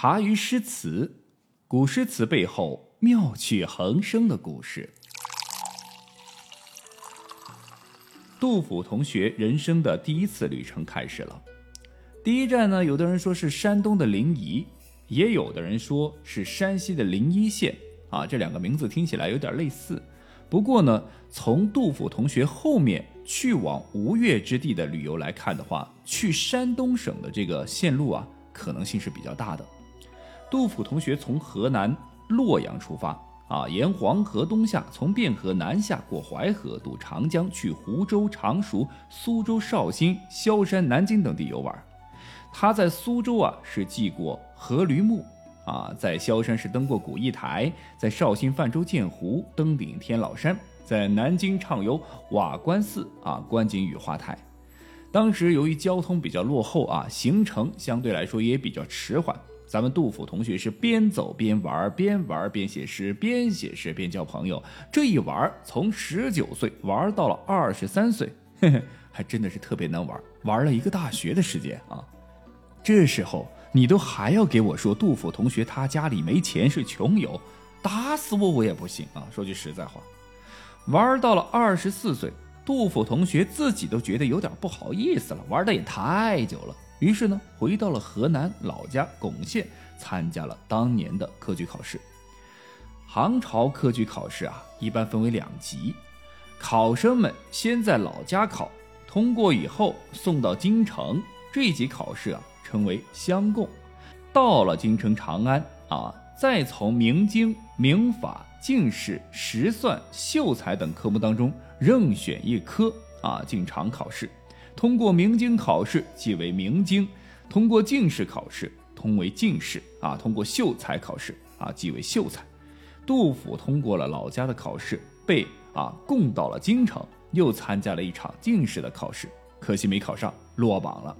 茶余诗词，古诗词背后妙趣横生的故事。杜甫同学人生的第一次旅程开始了。第一站呢，有的人说是山东的临沂，也有的人说是山西的临沂县。啊，这两个名字听起来有点类似。不过呢，从杜甫同学后面去往吴越之地的旅游来看的话，去山东省的这个线路啊，可能性是比较大的。杜甫同学从河南洛阳出发，啊，沿黄河东下，从汴河南下，过淮河，渡长江，去湖州、常熟、苏州、绍兴、萧山、南京等地游玩。他在苏州啊，是祭过阖闾墓。啊，在萧山是登过古驿台，在绍兴泛舟鉴湖，登顶天老山，在南京畅游瓦官寺啊，观景雨花台。当时由于交通比较落后啊，行程相对来说也比较迟缓。咱们杜甫同学是边走边玩，边玩边写诗，边写诗边交朋友。这一玩，从十九岁玩到了二十三岁，嘿嘿，还真的是特别能玩，玩了一个大学的时间啊。这时候。你都还要给我说杜甫同学他家里没钱是穷游，打死我我也不信啊！说句实在话，玩到了二十四岁，杜甫同学自己都觉得有点不好意思了，玩的也太久了。于是呢，回到了河南老家巩县，参加了当年的科举考试。唐朝科举考试啊，一般分为两级，考生们先在老家考，通过以后送到京城，这一级考试啊。称为乡贡，到了京城长安啊，再从明经、明法、进士、实算、秀才等科目当中任选一科啊，进场考试。通过明经考试即为明经，通过进士考试通为进士啊，通过秀才考试啊即为秀才。杜甫通过了老家的考试，被啊供到了京城，又参加了一场进士的考试，可惜没考上，落榜了。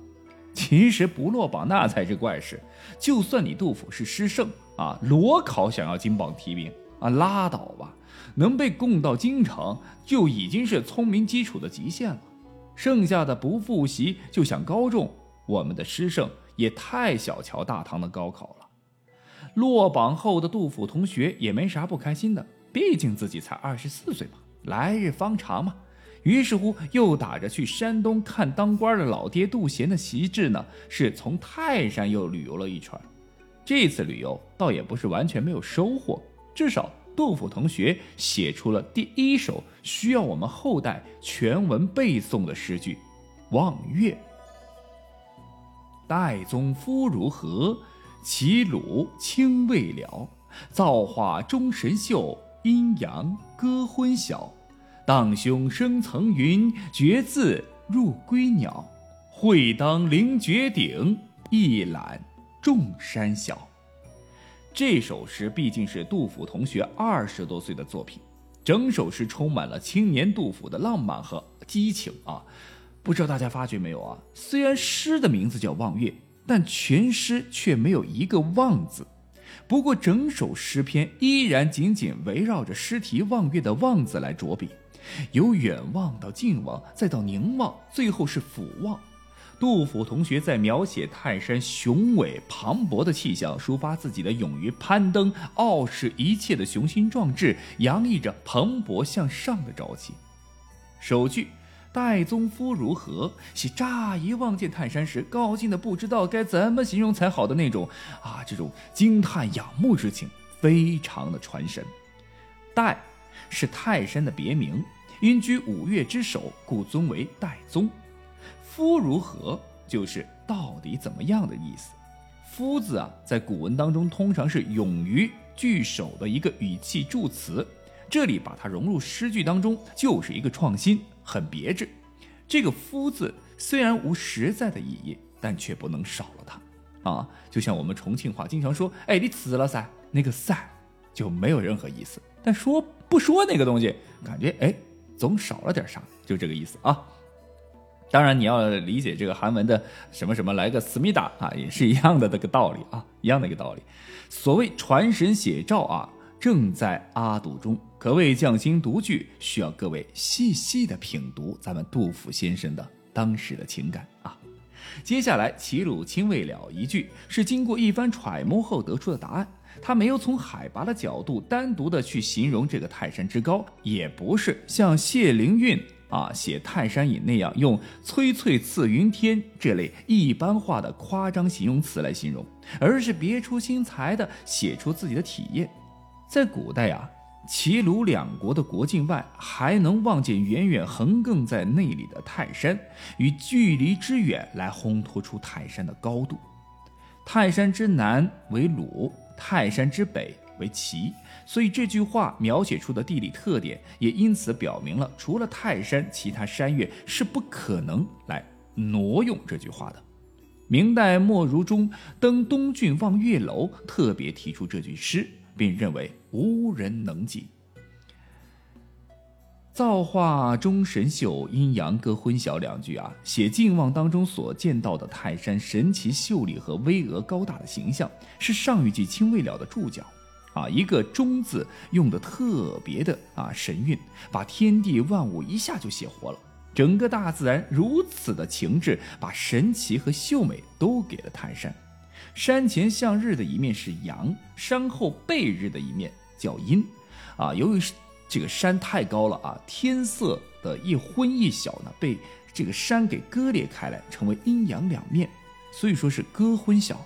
其实不落榜那才是怪事，就算你杜甫是诗圣啊，裸考想要金榜题名啊，拉倒吧！能被供到京城就已经是聪明基础的极限了，剩下的不复习就想高中，我们的诗圣也太小瞧大唐的高考了。落榜后的杜甫同学也没啥不开心的，毕竟自己才二十四岁嘛，来日方长嘛。于是乎，又打着去山东看当官的老爹杜贤的旗帜呢，是从泰山又旅游了一圈。这次旅游倒也不是完全没有收获，至少杜甫同学写出了第一首需要我们后代全文背诵的诗句《望岳》：“岱宗夫如何？齐鲁青未了。造化钟神秀，阴阳割昏晓。”荡胸生层云，决眦入归鸟。会当凌绝顶，一览众山小。这首诗毕竟是杜甫同学二十多岁的作品，整首诗充满了青年杜甫的浪漫和激情啊！不知道大家发觉没有啊？虽然诗的名字叫《望岳》，但全诗却没有一个“望”字。不过整首诗篇依然紧紧围绕着诗题“望岳”的“望”字来着笔。由远望到近望，再到凝望，最后是俯望。杜甫同学在描写泰山雄伟磅礴的气象，抒发自己的勇于攀登、傲视一切的雄心壮志，洋溢着蓬勃向上的朝气。首句“岱宗夫如何”是乍一望见泰山时，高兴的不知道该怎么形容才好的那种啊，这种惊叹仰慕之情，非常的传神。岱是泰山的别名。因居五岳之首，故尊为岱宗。夫如何，就是到底怎么样的意思。夫字啊，在古文当中通常是勇于句首的一个语气助词，这里把它融入诗句当中，就是一个创新，很别致。这个夫字虽然无实在的意义，但却不能少了它啊。就像我们重庆话经常说：“哎，你辞了噻。”那个“噻”就没有任何意思，但说不说那个东西，感觉哎。总少了点啥，就这个意思啊。当然，你要理解这个韩文的什么什么来个思密达啊，也是一样的这个道理啊，一样的一个道理。所谓传神写照啊，正在阿堵中，可谓匠心独具，需要各位细细的品读咱们杜甫先生的当时的情感啊。接下来，齐鲁清未了一句，是经过一番揣摩后得出的答案。他没有从海拔的角度单独的去形容这个泰山之高，也不是像谢灵运啊写《泰山隐》那样用“翠翠次云天”这类一般化的夸张形容词来形容，而是别出心裁的写出自己的体验。在古代啊。齐鲁两国的国境外，还能望见远远横亘在内里的泰山，与距离之远来烘托出泰山的高度。泰山之南为鲁，泰山之北为齐，所以这句话描写出的地理特点，也因此表明了，除了泰山，其他山岳是不可能来挪用这句话的。明代莫如中登东郡望月楼，特别提出这句诗。并认为无人能及。造化钟神秀，阴阳各昏晓两句啊，写晋望当中所见到的泰山神奇秀丽和巍峨高大的形象，是上一句清未了的注脚啊，一个中字用的特别的啊神韵，把天地万物一下就写活了。整个大自然如此的情致，把神奇和秀美都给了泰山。山前向日的一面是阳，山后背日的一面叫阴，啊，由于这个山太高了啊，天色的一昏一晓呢，被这个山给割裂开来，成为阴阳两面，所以说是割昏晓。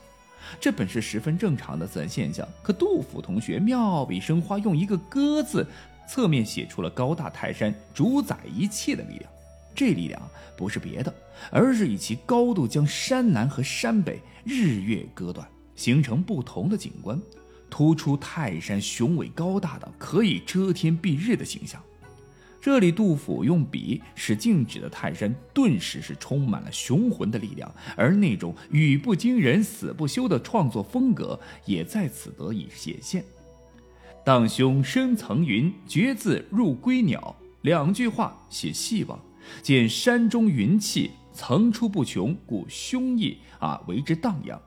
这本是十分正常的自然现象，可杜甫同学妙笔生花，用一个“割”字，侧面写出了高大泰山主宰一切的力量。这力量不是别的，而是以其高度将山南和山北日月割断，形成不同的景观，突出泰山雄伟高大的可以遮天蔽日的形象。这里杜甫用笔使静止的泰山顿时是充满了雄浑的力量，而那种语不惊人死不休的创作风格也在此得以显现。荡胸生层云，决眦入归鸟。两句话写细望。见山中云气层出不穷，故胸臆啊为之荡漾。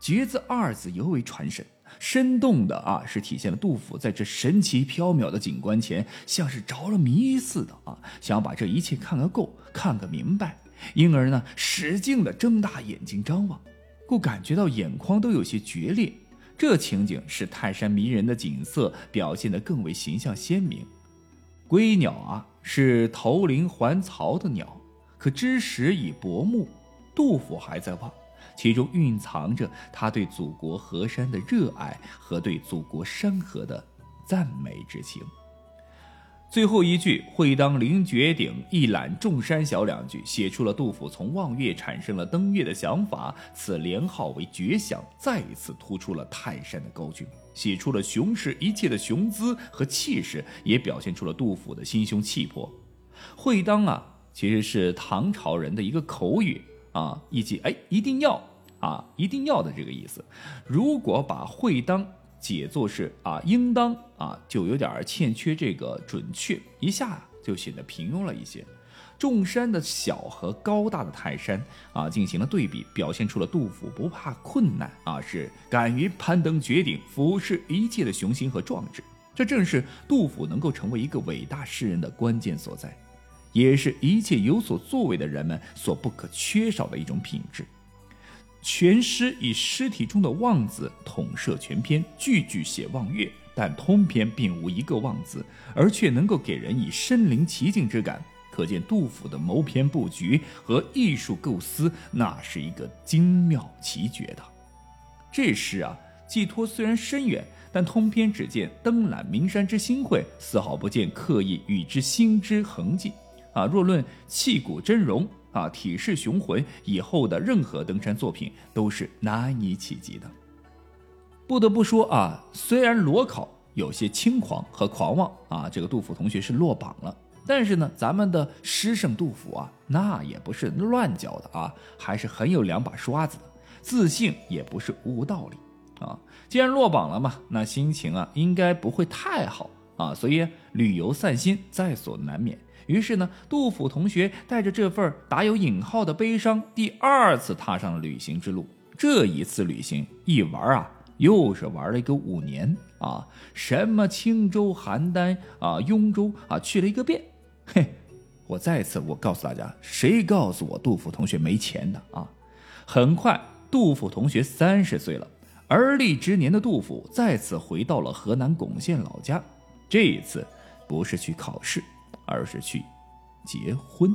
绝字二字尤为传神，生动的啊是体现了杜甫在这神奇飘渺的景观前，像是着了迷似的啊，想把这一切看个够，看个明白，因而呢使劲的睁大眼睛张望，故感觉到眼眶都有些决裂。这情景使泰山迷人的景色表现得更为形象鲜明。归鸟啊。是投林还巢的鸟，可知时已薄暮，杜甫还在望，其中蕴藏着他对祖国河山的热爱和对祖国山河的赞美之情。最后一句“会当凌绝顶，一览众山小”两句，写出了杜甫从望月产生了登月的想法。此连号为绝响，再一次突出了泰山的高峻，写出了雄视一切的雄姿和气势，也表现出了杜甫的心胸气魄。会当啊，其实是唐朝人的一个口语啊，以及哎一定要啊一定要的这个意思。如果把会当。解作是啊，应当啊，就有点欠缺这个准确，一下就显得平庸了一些。众山的小和高大的泰山啊，进行了对比，表现出了杜甫不怕困难啊，是敢于攀登绝顶、俯视一切的雄心和壮志。这正是杜甫能够成为一个伟大诗人的关键所在，也是一切有所作为的人们所不可缺少的一种品质。全诗以诗体中的“望”字统摄全篇，句句写望月，但通篇并无一个“望”字，而却能够给人以身临其境之感。可见杜甫的谋篇布局和艺术构思，那是一个精妙奇绝的。这诗啊，寄托虽然深远，但通篇只见登览名山之心会，丝毫不见刻意与之心之痕迹。啊，若论气骨真容。啊，体式雄浑，以后的任何登山作品都是难以企及的。不得不说啊，虽然裸考有些轻狂和狂妄啊，这个杜甫同学是落榜了，但是呢，咱们的诗圣杜甫啊，那也不是乱教的啊，还是很有两把刷子的，自信也不是无道理啊。既然落榜了嘛，那心情啊应该不会太好啊，所以旅游散心在所难免。于是呢，杜甫同学带着这份打有引号的悲伤，第二次踏上了旅行之路。这一次旅行一玩啊，又是玩了一个五年啊，什么青州、邯郸啊、雍州啊，去了一个遍。嘿，我再次我告诉大家，谁告诉我杜甫同学没钱的啊？很快，杜甫同学三十岁了，而立之年的杜甫再次回到了河南巩县老家。这一次，不是去考试，而是去结婚。